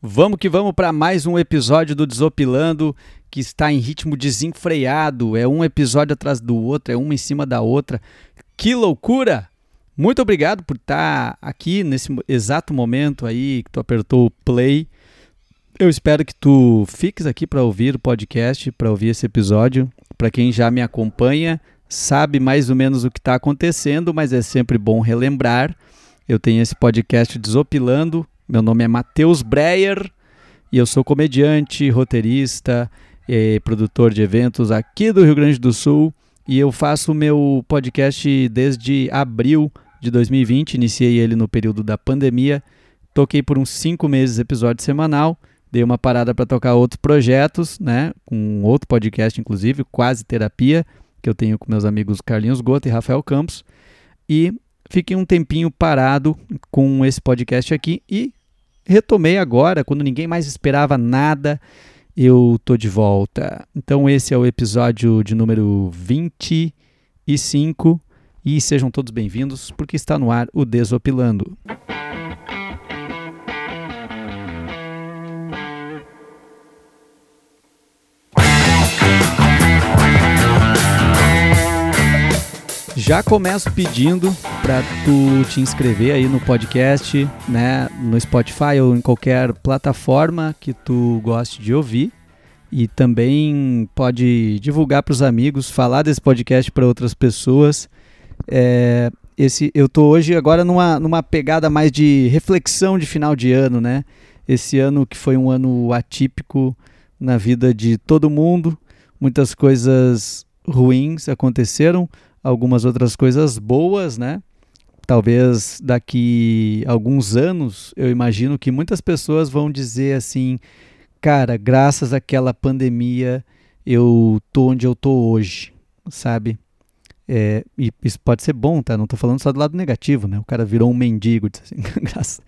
Vamos que vamos para mais um episódio do Desopilando que está em ritmo desenfreado. É um episódio atrás do outro, é uma em cima da outra. Que loucura! Muito obrigado por estar aqui nesse exato momento aí que tu apertou o play. Eu espero que tu fiques aqui para ouvir o podcast, para ouvir esse episódio. Para quem já me acompanha, sabe mais ou menos o que está acontecendo, mas é sempre bom relembrar. Eu tenho esse podcast Desopilando, meu nome é Matheus Breyer e eu sou comediante, roteirista e produtor de eventos aqui do Rio Grande do Sul. E eu faço meu podcast desde abril de 2020. Iniciei ele no período da pandemia. Toquei por uns cinco meses episódio semanal. Dei uma parada para tocar outros projetos, né? Com outro podcast, inclusive, Quase Terapia, que eu tenho com meus amigos Carlinhos Gota e Rafael Campos. E fiquei um tempinho parado com esse podcast aqui e retomei agora, quando ninguém mais esperava nada, eu tô de volta. Então esse é o episódio de número 25 e sejam todos bem-vindos porque está no ar o Desopilando. Já começo pedindo para tu te inscrever aí no podcast, né, no Spotify ou em qualquer plataforma que tu goste de ouvir. E também pode divulgar para os amigos, falar desse podcast para outras pessoas. É, esse, eu tô hoje agora numa, numa pegada mais de reflexão de final de ano, né? Esse ano que foi um ano atípico na vida de todo mundo, muitas coisas ruins aconteceram, algumas outras coisas boas, né? Talvez daqui alguns anos, eu imagino que muitas pessoas vão dizer assim: cara, graças àquela pandemia, eu tô onde eu tô hoje, sabe? É, e isso pode ser bom, tá? Não tô falando só do lado negativo, né? O cara virou um mendigo, disse assim, graças,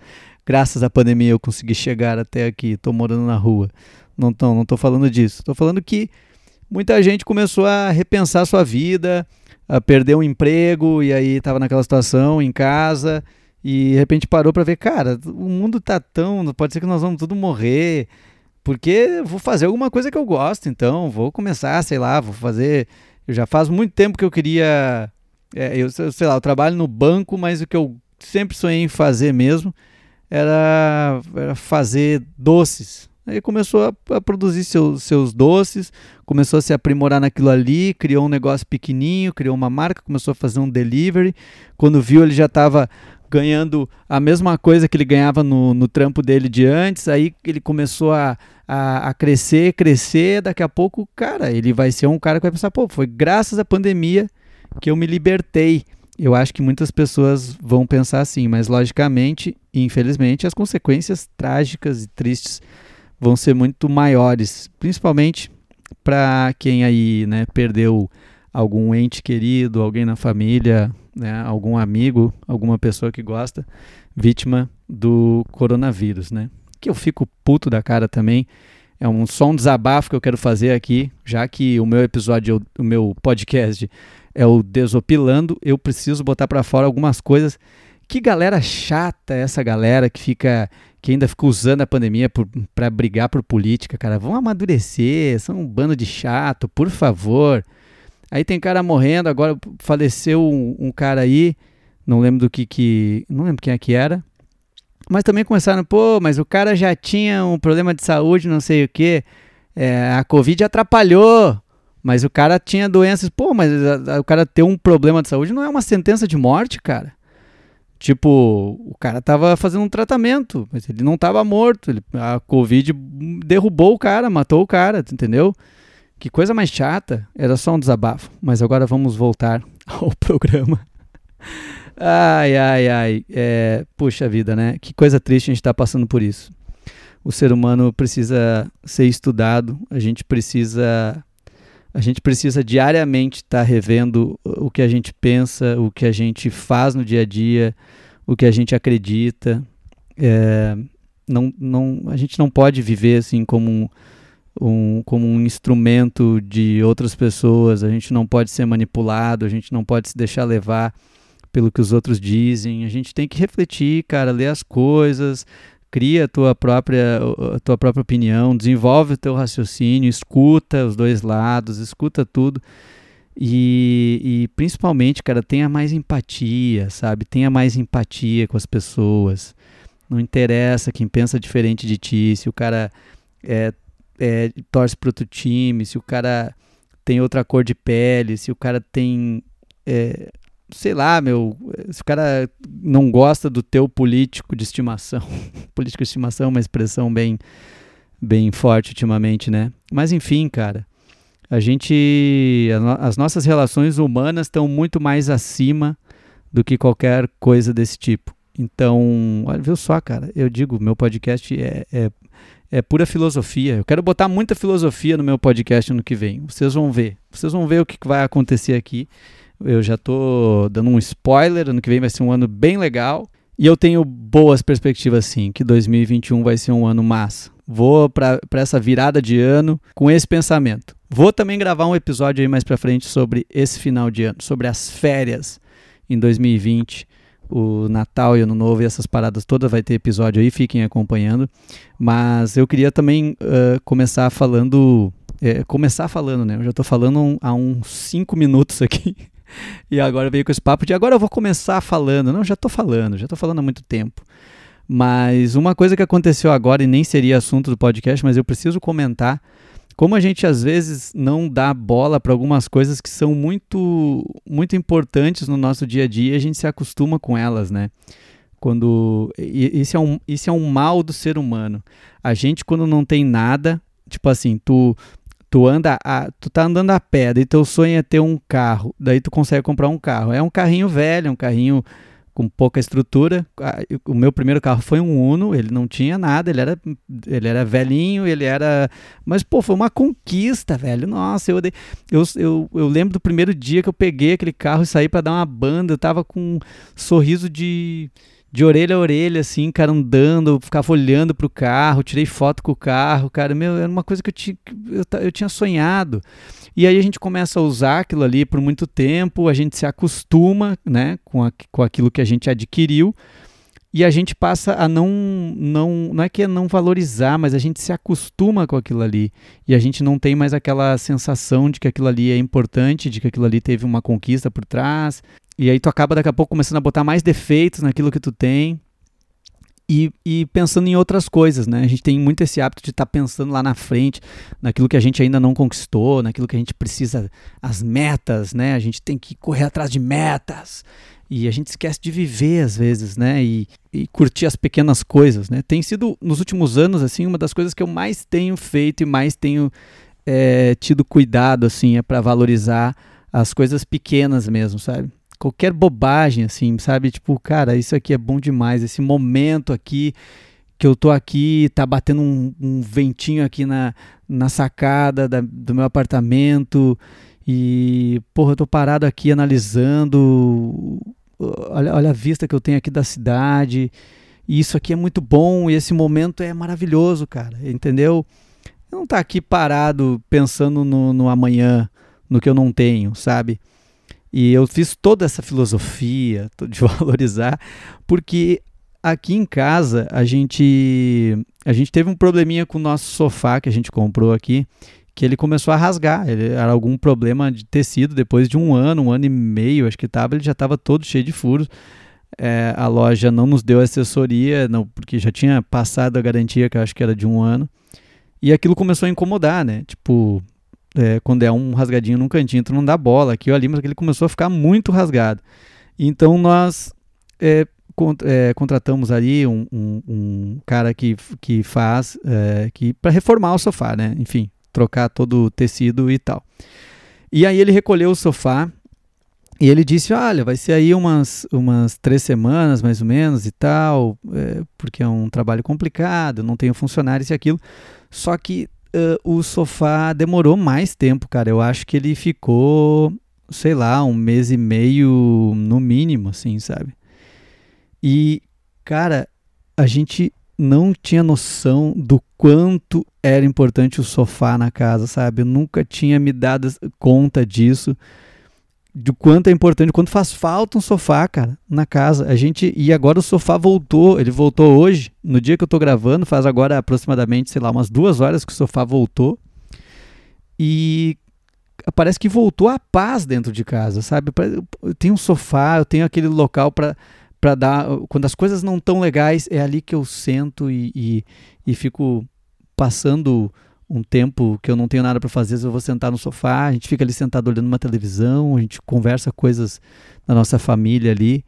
graças à pandemia eu consegui chegar até aqui, tô morando na rua. Não tô, não tô falando disso. Tô falando que muita gente começou a repensar sua vida, uh, perdeu um emprego e aí estava naquela situação em casa e de repente parou para ver, cara, o mundo tá tão, pode ser que nós vamos tudo morrer, porque vou fazer alguma coisa que eu gosto, então vou começar, sei lá, vou fazer, eu já faz muito tempo que eu queria, é, eu sei lá, eu trabalho no banco, mas o que eu sempre sonhei em fazer mesmo era, era fazer doces, Aí começou a, a produzir seu, seus doces, começou a se aprimorar naquilo ali, criou um negócio pequenininho, criou uma marca, começou a fazer um delivery. Quando viu, ele já estava ganhando a mesma coisa que ele ganhava no, no trampo dele de antes. Aí ele começou a, a, a, crescer, crescer. Daqui a pouco, cara, ele vai ser um cara que vai pensar: pô, foi graças à pandemia que eu me libertei. Eu acho que muitas pessoas vão pensar assim, mas logicamente, infelizmente, as consequências trágicas e tristes vão ser muito maiores, principalmente para quem aí né, perdeu algum ente querido, alguém na família, né, algum amigo, alguma pessoa que gosta, vítima do coronavírus, né? Que eu fico puto da cara também. É um só um desabafo que eu quero fazer aqui, já que o meu episódio, o meu podcast é o Desopilando, eu preciso botar para fora algumas coisas. Que galera chata essa galera que fica que ainda ficou usando a pandemia para brigar por política, cara. Vão amadurecer, são um bando de chato, por favor. Aí tem cara morrendo, agora faleceu um, um, cara aí, não lembro do que que. Não lembro quem é que era. Mas também começaram, pô, mas o cara já tinha um problema de saúde, não sei o que. É, a Covid atrapalhou. Mas o cara tinha doenças. Pô, mas a, a, o cara ter um problema de saúde não é uma sentença de morte, cara. Tipo, o cara tava fazendo um tratamento, mas ele não tava morto. Ele, a Covid derrubou o cara, matou o cara, entendeu? Que coisa mais chata. Era só um desabafo. Mas agora vamos voltar ao programa. Ai, ai, ai. É, puxa vida, né? Que coisa triste a gente tá passando por isso. O ser humano precisa ser estudado, a gente precisa a gente precisa diariamente estar tá revendo o que a gente pensa, o que a gente faz no dia a dia, o que a gente acredita. É, não, não, a gente não pode viver assim como um, um, como um instrumento de outras pessoas, a gente não pode ser manipulado, a gente não pode se deixar levar pelo que os outros dizem. A gente tem que refletir, cara, ler as coisas, cria a tua própria, a tua própria opinião, desenvolve o teu raciocínio, escuta os dois lados, escuta tudo. E, e, principalmente, cara, tenha mais empatia, sabe? Tenha mais empatia com as pessoas. Não interessa quem pensa diferente de ti, se o cara é, é, torce para outro time, se o cara tem outra cor de pele, se o cara tem. É, sei lá, meu. Se o cara não gosta do teu político de estimação. político de estimação é uma expressão bem, bem forte ultimamente, né? Mas enfim, cara. A gente. As nossas relações humanas estão muito mais acima do que qualquer coisa desse tipo. Então, olha, viu só, cara, eu digo, meu podcast é, é, é, pura filosofia. Eu quero botar muita filosofia no meu podcast no que vem. Vocês vão ver. Vocês vão ver o que vai acontecer aqui. Eu já tô dando um spoiler, ano que vem vai ser um ano bem legal. E eu tenho boas perspectivas sim, que 2021 vai ser um ano massa. Vou para essa virada de ano com esse pensamento. Vou também gravar um episódio aí mais para frente sobre esse final de ano, sobre as férias em 2020 o Natal e Ano Novo e essas paradas todas, vai ter episódio aí, fiquem acompanhando. Mas eu queria também uh, começar falando. É, começar falando, né? Eu já estou falando um, há uns 5 minutos aqui. e agora veio com esse papo de agora eu vou começar falando. Não, já estou falando, já estou falando há muito tempo. Mas uma coisa que aconteceu agora, e nem seria assunto do podcast, mas eu preciso comentar como a gente às vezes não dá bola para algumas coisas que são muito muito importantes no nosso dia a dia, a gente se acostuma com elas, né? Quando isso é um isso é um mal do ser humano. A gente quando não tem nada, tipo assim, tu tu anda a, tu tá andando a pé, e teu sonho é ter um carro, daí tu consegue comprar um carro. É um carrinho velho, é um carrinho com pouca estrutura. O meu primeiro carro foi um Uno, ele não tinha nada, ele era, ele era velhinho, ele era. Mas, pô, foi uma conquista, velho. Nossa, eu, eu, eu, eu lembro do primeiro dia que eu peguei aquele carro e saí para dar uma banda, eu tava com um sorriso de, de orelha a orelha, assim, cara, andando, ficava olhando pro carro, tirei foto com o carro, cara, meu, era uma coisa que eu tinha, eu, eu tinha sonhado. E aí a gente começa a usar aquilo ali por muito tempo, a gente se acostuma né, com, a, com aquilo que a gente adquiriu e a gente passa a não, não, não é que é não valorizar, mas a gente se acostuma com aquilo ali e a gente não tem mais aquela sensação de que aquilo ali é importante, de que aquilo ali teve uma conquista por trás. E aí tu acaba daqui a pouco começando a botar mais defeitos naquilo que tu tem e, e, pensando em outras coisas, né? A gente tem muito esse hábito de estar tá pensando lá na frente, naquilo que a gente ainda não conquistou, naquilo que a gente precisa, as metas, né? A gente tem que correr atrás de metas. E a gente esquece de viver às vezes, né? E, e curtir as pequenas coisas, né? Tem sido, nos últimos anos, assim, uma das coisas que eu mais tenho feito e mais tenho é, tido cuidado, assim, é para valorizar as coisas pequenas mesmo, sabe? Qualquer bobagem, assim, sabe? Tipo, cara, isso aqui é bom demais. Esse momento aqui que eu tô aqui, tá batendo um, um ventinho aqui na, na sacada da, do meu apartamento e, porra, eu tô parado aqui analisando. Olha, olha a vista que eu tenho aqui da cidade. E isso aqui é muito bom e esse momento é maravilhoso, cara, entendeu? Não tá aqui parado pensando no, no amanhã, no que eu não tenho, sabe? E eu fiz toda essa filosofia de valorizar, porque aqui em casa a gente a gente teve um probleminha com o nosso sofá que a gente comprou aqui, que ele começou a rasgar. Ele era algum problema de tecido depois de um ano, um ano e meio, acho que estava, ele já estava todo cheio de furos. É, a loja não nos deu assessoria, não, porque já tinha passado a garantia, que eu acho que era de um ano. E aquilo começou a incomodar, né? Tipo, é, quando é um rasgadinho num cantinho, tu não dá bola aqui ou ali, mas ele começou a ficar muito rasgado. Então nós é, cont é, contratamos ali um, um, um, cara que, que faz é, que para reformar o sofá, né? Enfim, trocar todo o tecido e tal. E aí ele recolheu o sofá e ele disse: Olha, vai ser aí umas, umas três semanas mais ou menos e tal, é, porque é um trabalho complicado, não tenho funcionários e aquilo. Só que uh, o sofá demorou mais tempo, cara. Eu acho que ele ficou, sei lá, um mês e meio no mínimo, assim, sabe? E, cara, a gente não tinha noção do quanto era importante o sofá na casa, sabe? Eu nunca tinha me dado conta disso. De quanto é importante, quanto faz falta um sofá, cara, na casa. A gente e agora o sofá voltou, ele voltou hoje, no dia que eu tô gravando, faz agora aproximadamente, sei lá, umas duas horas que o sofá voltou. E parece que voltou a paz dentro de casa, sabe? Eu tenho um sofá, eu tenho aquele local para para dar quando as coisas não tão legais é ali que eu sento e, e, e fico passando um tempo que eu não tenho nada para fazer, eu vou sentar no sofá, a gente fica ali sentado olhando uma televisão, a gente conversa coisas da nossa família ali.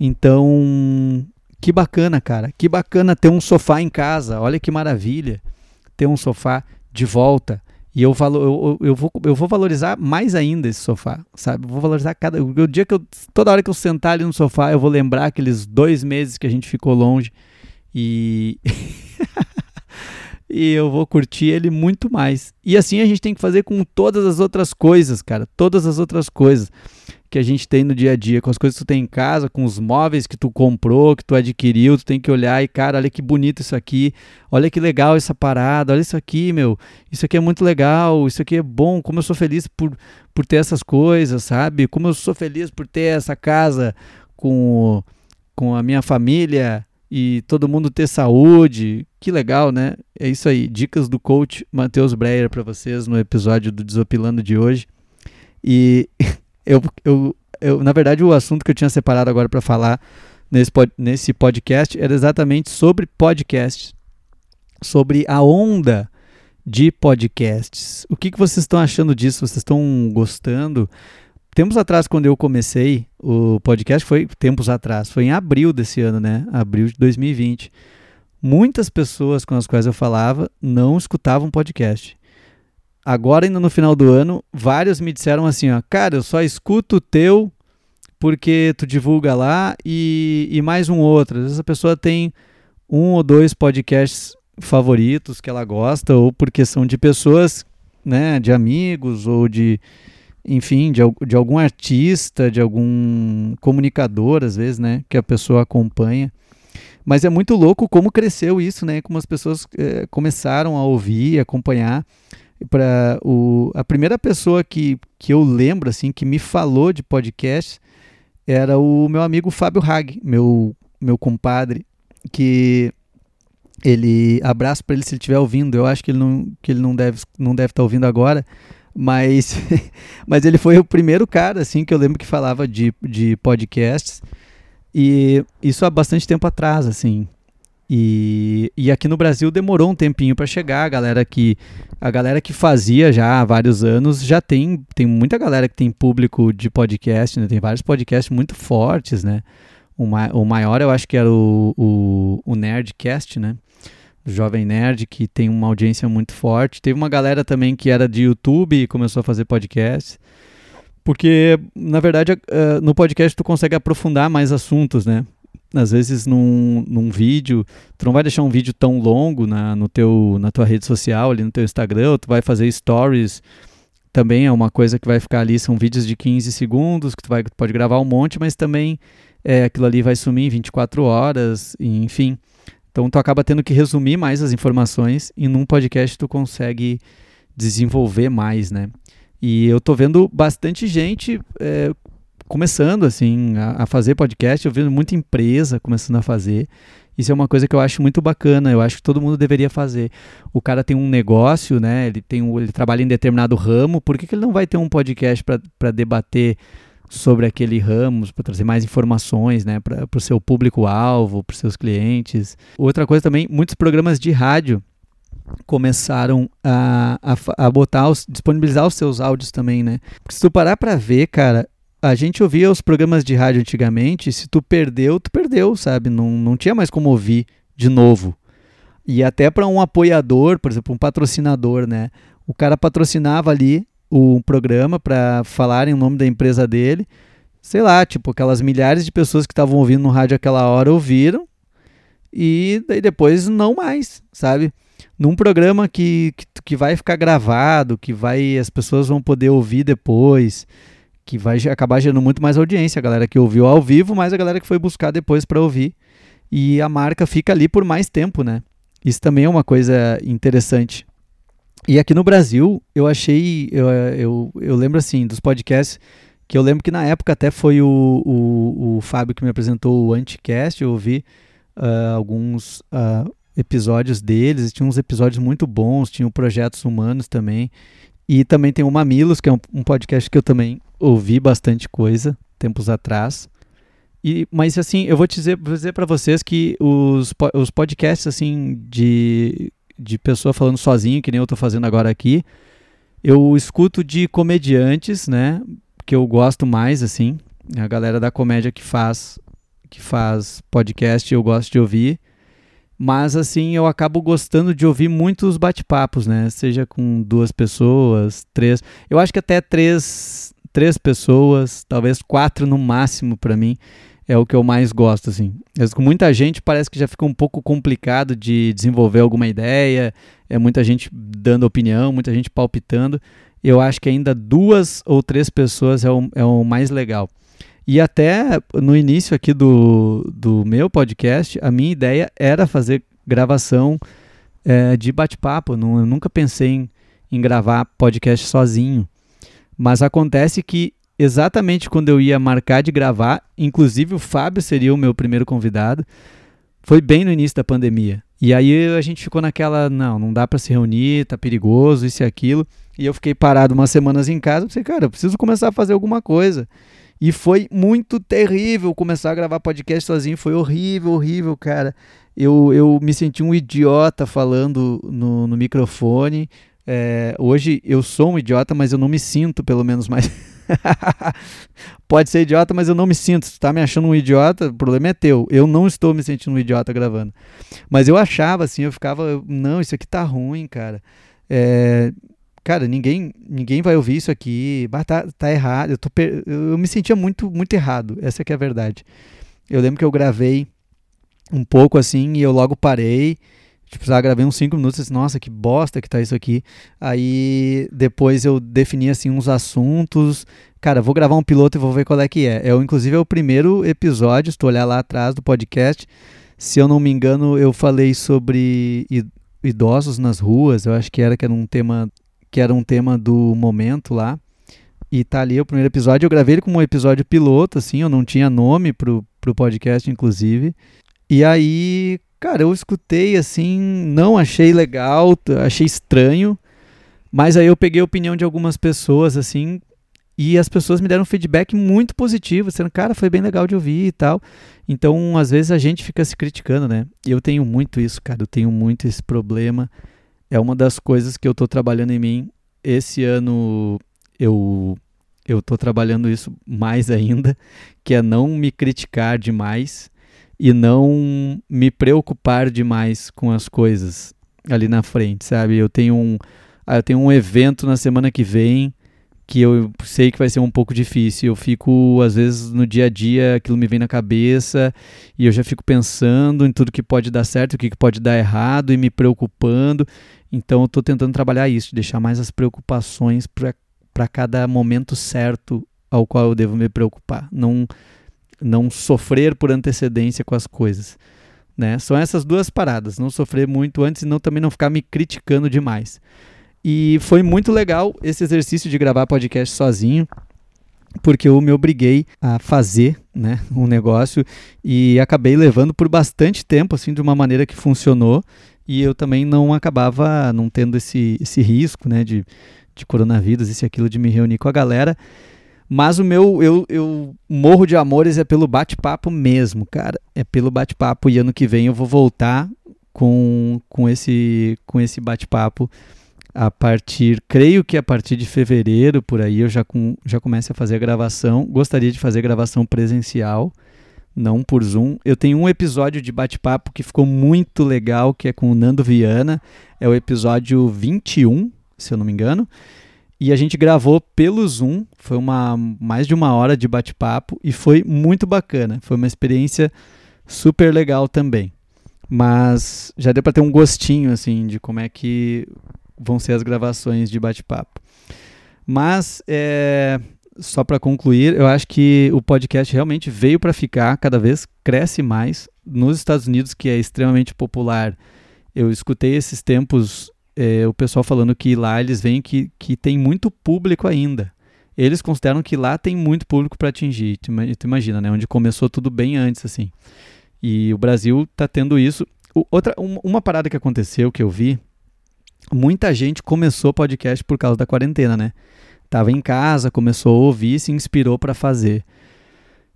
Então, que bacana, cara. Que bacana ter um sofá em casa. Olha que maravilha ter um sofá de volta. E eu, valo, eu, eu, vou, eu vou valorizar mais ainda esse sofá, sabe? vou valorizar cada. O dia que eu. Toda hora que eu sentar ali no sofá, eu vou lembrar aqueles dois meses que a gente ficou longe. E. e eu vou curtir ele muito mais. E assim a gente tem que fazer com todas as outras coisas, cara. Todas as outras coisas que a gente tem no dia a dia, com as coisas que tu tem em casa, com os móveis que tu comprou, que tu adquiriu, tu tem que olhar e, cara, olha que bonito isso aqui, olha que legal essa parada, olha isso aqui, meu, isso aqui é muito legal, isso aqui é bom, como eu sou feliz por, por ter essas coisas, sabe? Como eu sou feliz por ter essa casa com, com a minha família, e todo mundo ter saúde. Que legal, né? É isso aí. Dicas do coach Matheus Breyer para vocês no episódio do Desopilando de hoje. E eu, eu, eu, na verdade, o assunto que eu tinha separado agora para falar nesse, nesse podcast era exatamente sobre podcasts, sobre a onda de podcasts. O que, que vocês estão achando disso? Vocês estão gostando? Tempos atrás, quando eu comecei o podcast, foi tempos atrás, foi em abril desse ano, né? Abril de 2020. Muitas pessoas com as quais eu falava não escutavam podcast. Agora, ainda no final do ano, vários me disseram assim: ó, cara, eu só escuto o teu porque tu divulga lá e, e mais um outro. Às vezes a pessoa tem um ou dois podcasts favoritos que ela gosta, ou porque são de pessoas, né, de amigos ou de enfim, de, de algum artista, de algum comunicador, às vezes, né, que a pessoa acompanha. Mas é muito louco como cresceu isso, né? Como as pessoas é, começaram a ouvir, acompanhar. Para o a primeira pessoa que, que eu lembro assim que me falou de podcast era o meu amigo Fábio Hag, meu meu compadre, que ele abraço para ele se ele estiver ouvindo. Eu acho que ele não que ele não deve não deve estar tá ouvindo agora, mas, mas ele foi o primeiro cara, assim, que eu lembro que falava de, de podcasts. E isso há bastante tempo atrás, assim. E, e aqui no Brasil demorou um tempinho para chegar. A galera que a galera que fazia já há vários anos já tem tem muita galera que tem público de podcast, né? Tem vários podcasts muito fortes, né? O, ma o maior eu acho que era o, o, o Nerdcast, né? Jovem Nerd, que tem uma audiência muito forte. Teve uma galera também que era de YouTube e começou a fazer podcast. Porque, na verdade, no podcast tu consegue aprofundar mais assuntos, né? Às vezes num, num vídeo, tu não vai deixar um vídeo tão longo na, no teu, na tua rede social, ali no teu Instagram, tu vai fazer stories, também é uma coisa que vai ficar ali, são vídeos de 15 segundos, que tu, vai, tu pode gravar um monte, mas também é, aquilo ali vai sumir em 24 horas, enfim. Então tu acaba tendo que resumir mais as informações e num podcast tu consegue desenvolver mais, né? E eu tô vendo bastante gente é, começando assim a, a, fazer podcast, eu vendo muita empresa começando a fazer. Isso é uma coisa que eu acho muito bacana, eu acho que todo mundo deveria fazer. O cara tem um negócio, né? Ele tem um, ele trabalha em determinado ramo, por que, que ele não vai ter um podcast para debater sobre aquele ramo, para trazer mais informações né, para o seu público-alvo, para os seus clientes. Outra coisa também, muitos programas de rádio começaram a, a, a botar, os, disponibilizar os seus áudios também, né? Porque se tu parar para ver, cara, a gente ouvia os programas de rádio antigamente, se tu perdeu, tu perdeu, sabe? Não, não tinha mais como ouvir de novo. E até para um apoiador, por exemplo, um patrocinador, né? O cara patrocinava ali o programa para falarem o nome da empresa dele. Sei lá, tipo, aquelas milhares de pessoas que estavam ouvindo no rádio aquela hora ouviram e daí depois não mais, sabe? Num programa que, que, que vai ficar gravado, que vai as pessoas vão poder ouvir depois, que vai acabar gerando muito mais audiência, a galera que ouviu ao vivo, mais a galera que foi buscar depois para ouvir. E a marca fica ali por mais tempo, né? Isso também é uma coisa interessante. E aqui no Brasil, eu achei. Eu, eu, eu lembro assim, dos podcasts que eu lembro que na época até foi o, o, o Fábio que me apresentou o Anticast, eu ouvi uh, alguns uh, episódios deles, tinha uns episódios muito bons, tinham projetos humanos também, e também tem o Mamilos, que é um, um podcast que eu também ouvi bastante coisa, tempos atrás, e, mas assim, eu vou dizer, dizer para vocês que os, os podcasts assim de, de pessoa falando sozinho, que nem eu tô fazendo agora aqui, eu escuto de comediantes, né? que eu gosto mais, assim. A galera da comédia que faz que faz podcast, eu gosto de ouvir. Mas assim, eu acabo gostando de ouvir muitos bate-papos, né? Seja com duas pessoas, três. Eu acho que até três, três pessoas, talvez quatro no máximo para mim é o que eu mais gosto, assim. Mas com muita gente parece que já fica um pouco complicado de desenvolver alguma ideia, é muita gente dando opinião, muita gente palpitando eu acho que ainda duas ou três pessoas é o, é o mais legal. E até no início aqui do, do meu podcast, a minha ideia era fazer gravação é, de bate-papo. Eu nunca pensei em, em gravar podcast sozinho. Mas acontece que exatamente quando eu ia marcar de gravar, inclusive o Fábio seria o meu primeiro convidado, foi bem no início da pandemia. E aí a gente ficou naquela, não, não dá para se reunir, tá perigoso, isso e aquilo. E eu fiquei parado umas semanas em casa, pensei, cara, eu preciso começar a fazer alguma coisa. E foi muito terrível começar a gravar podcast sozinho, foi horrível, horrível, cara. Eu, eu me senti um idiota falando no, no microfone. É, hoje eu sou um idiota, mas eu não me sinto, pelo menos, mais. Pode ser idiota, mas eu não me sinto. Tu tá me achando um idiota, o problema é teu. Eu não estou me sentindo um idiota gravando. Mas eu achava assim, eu ficava, não, isso aqui tá ruim, cara. É, cara, ninguém, ninguém vai ouvir isso aqui, bah, tá, tá errado. Eu, tô, eu me sentia muito, muito errado, essa que é a verdade. Eu lembro que eu gravei um pouco assim e eu logo parei. Tipo, já gravei uns 5 minutos disse, nossa, que bosta que tá isso aqui. Aí depois eu defini assim uns assuntos. Cara, vou gravar um piloto e vou ver qual é que é. É, inclusive, é o primeiro episódio, se tu olhar lá atrás do podcast. Se eu não me engano, eu falei sobre idosos nas ruas. Eu acho que era que era um tema que era um tema do momento lá. E tá ali o primeiro episódio. Eu gravei ele como um episódio piloto, assim, eu não tinha nome pro, pro podcast, inclusive. E aí, cara, eu escutei assim, não achei legal, achei estranho. Mas aí eu peguei a opinião de algumas pessoas, assim, e as pessoas me deram um feedback muito positivo, dizendo, cara, foi bem legal de ouvir e tal. Então, às vezes a gente fica se criticando, né? E eu tenho muito isso, cara, eu tenho muito esse problema é uma das coisas que eu estou trabalhando em mim. Esse ano eu eu estou trabalhando isso mais ainda, que é não me criticar demais e não me preocupar demais com as coisas ali na frente, sabe? Eu tenho um, ah, eu tenho um evento na semana que vem que eu sei que vai ser um pouco difícil. Eu fico, às vezes, no dia a dia, aquilo me vem na cabeça e eu já fico pensando em tudo que pode dar certo, o que pode dar errado e me preocupando. Então, eu estou tentando trabalhar isso, deixar mais as preocupações para cada momento certo ao qual eu devo me preocupar. Não, não sofrer por antecedência com as coisas. Né? São essas duas paradas, não sofrer muito antes e não, também não ficar me criticando demais. E foi muito legal esse exercício de gravar podcast sozinho, porque eu me obriguei a fazer né, um negócio e acabei levando por bastante tempo, assim, de uma maneira que funcionou. E eu também não acabava não tendo esse, esse risco né, de, de coronavírus, isso e aquilo, de me reunir com a galera. Mas o meu, eu, eu morro de amores é pelo bate-papo mesmo, cara. É pelo bate-papo e ano que vem eu vou voltar com, com esse, com esse bate-papo a partir, creio que a partir de fevereiro, por aí, eu já, com, já começo a fazer a gravação. Gostaria de fazer gravação presencial, não por Zoom. Eu tenho um episódio de bate-papo que ficou muito legal, que é com o Nando Viana. É o episódio 21, se eu não me engano. E a gente gravou pelo Zoom, foi uma mais de uma hora de bate-papo e foi muito bacana. Foi uma experiência super legal também. Mas já deu para ter um gostinho assim de como é que vão ser as gravações de bate-papo. Mas, é, só para concluir, eu acho que o podcast realmente veio para ficar, cada vez cresce mais. Nos Estados Unidos, que é extremamente popular, eu escutei esses tempos é, o pessoal falando que lá eles veem que, que tem muito público ainda. eles consideram que lá tem muito público para atingir. Tu, tu, imagina, né? Onde começou tudo bem antes, assim. E o Brasil está tendo isso. O, outra, um, uma parada que aconteceu que eu vi, muita gente começou podcast por causa da quarentena, né? Tava em casa, começou a ouvir, se inspirou para fazer.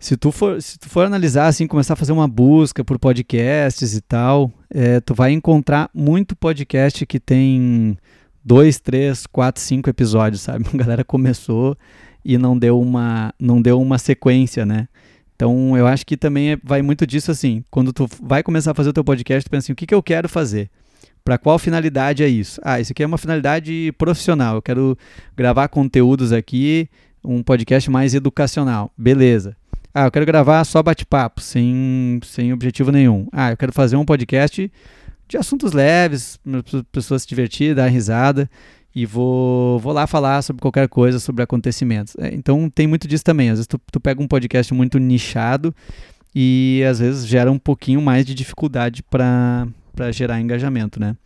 Se tu, for, se tu for analisar, assim, começar a fazer uma busca por podcasts e tal, é, tu vai encontrar muito podcast que tem dois, três, quatro, cinco episódios, sabe? A galera começou e não deu uma, não deu uma sequência, né? Então, eu acho que também é, vai muito disso assim. Quando tu vai começar a fazer o teu podcast, tu pensa assim, o que, que eu quero fazer? Para qual finalidade é isso? Ah, isso aqui é uma finalidade profissional. Eu quero gravar conteúdos aqui, um podcast mais educacional. Beleza. Ah, eu quero gravar só bate-papo, sem, sem objetivo nenhum. Ah, eu quero fazer um podcast de assuntos leves, para pessoas se divertir, dar risada e vou, vou lá falar sobre qualquer coisa, sobre acontecimentos. É, então tem muito disso também. Às vezes tu, tu pega um podcast muito nichado e às vezes gera um pouquinho mais de dificuldade para gerar engajamento, né?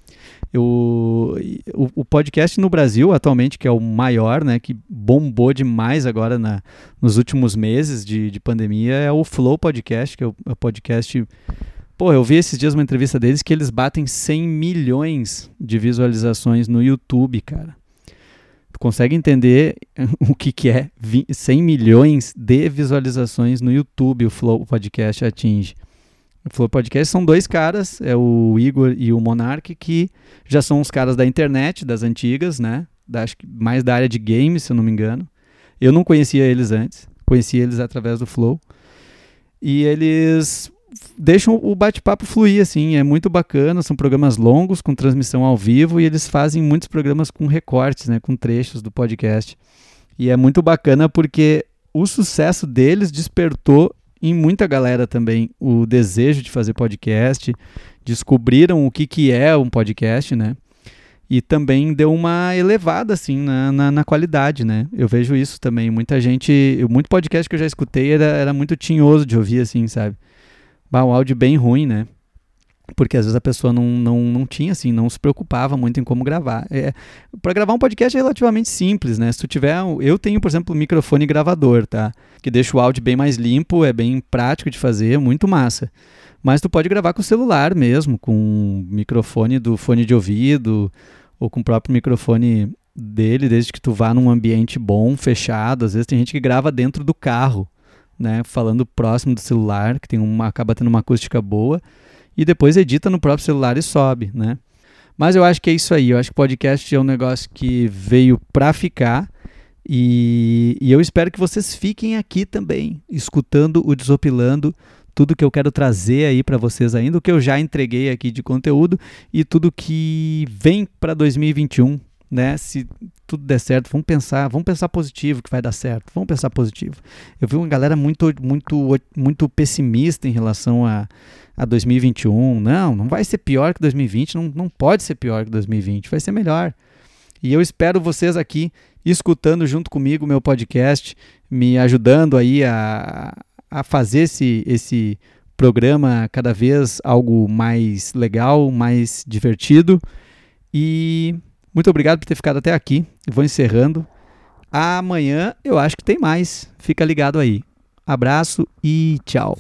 Eu, o, o, podcast no Brasil, atualmente, que é o maior, né, que bombou demais agora na, nos últimos meses de, de pandemia, é o Flow Podcast, que é o, é o podcast. Pô, eu vi esses dias uma entrevista deles que eles batem 100 milhões de visualizações no YouTube, cara. Tu consegue entender o que, que é 100 milhões de visualizações no YouTube o Flow Podcast atinge. Flow Podcast são dois caras, é o Igor e o Monark, que já são os caras da internet, das antigas, né? Da, acho que mais da área de games, se eu não me engano. Eu não conhecia eles antes, conheci eles através do Flow. E eles deixam o bate-papo fluir, assim, é muito bacana, são programas longos, com transmissão ao vivo, e eles fazem muitos programas com recortes, né, com trechos do podcast. E é muito bacana porque o sucesso deles despertou em muita galera também o desejo de fazer podcast, descobriram o que, que é um podcast, né? E também deu uma elevada, assim, na, na, na qualidade, né? Eu vejo isso também. Muita gente, muito podcast que eu já escutei era, era muito tinhoso de ouvir, assim, sabe? Bah, um áudio bem ruim, né? Porque às vezes a pessoa não, não, não tinha assim, não se preocupava muito em como gravar. É, para gravar um podcast é relativamente simples, né? Se tu tiver, eu tenho, por exemplo, um microfone gravador, tá? Que deixa o áudio bem mais limpo, é bem prático de fazer, muito massa. Mas tu pode gravar com o celular mesmo, com o microfone do fone de ouvido ou com o próprio microfone dele, desde que tu vá num ambiente bom, fechado. Às vezes tem gente que grava dentro do carro, né, falando próximo do celular, que tem uma acaba tendo uma acústica boa e depois edita no próprio celular e sobe, né? Mas eu acho que é isso aí. Eu acho que podcast é um negócio que veio para ficar. E, e, eu espero que vocês fiquem aqui também, escutando o Desopilando, tudo que eu quero trazer aí para vocês ainda, o que eu já entreguei aqui de conteúdo e tudo que vem para 2021, né? Se tudo der certo, vamos pensar, vamos pensar positivo que vai dar certo. Vamos pensar positivo. Eu vi uma galera muito muito muito pessimista em relação a a 2021. Não, não vai ser pior que 2020, não, não pode ser pior que 2020, vai ser melhor. E eu espero vocês aqui escutando junto comigo o meu podcast, me ajudando aí a, a fazer esse, esse programa cada vez algo mais legal, mais divertido. E muito obrigado por ter ficado até aqui. Vou encerrando. Amanhã eu acho que tem mais. Fica ligado aí. Abraço e tchau.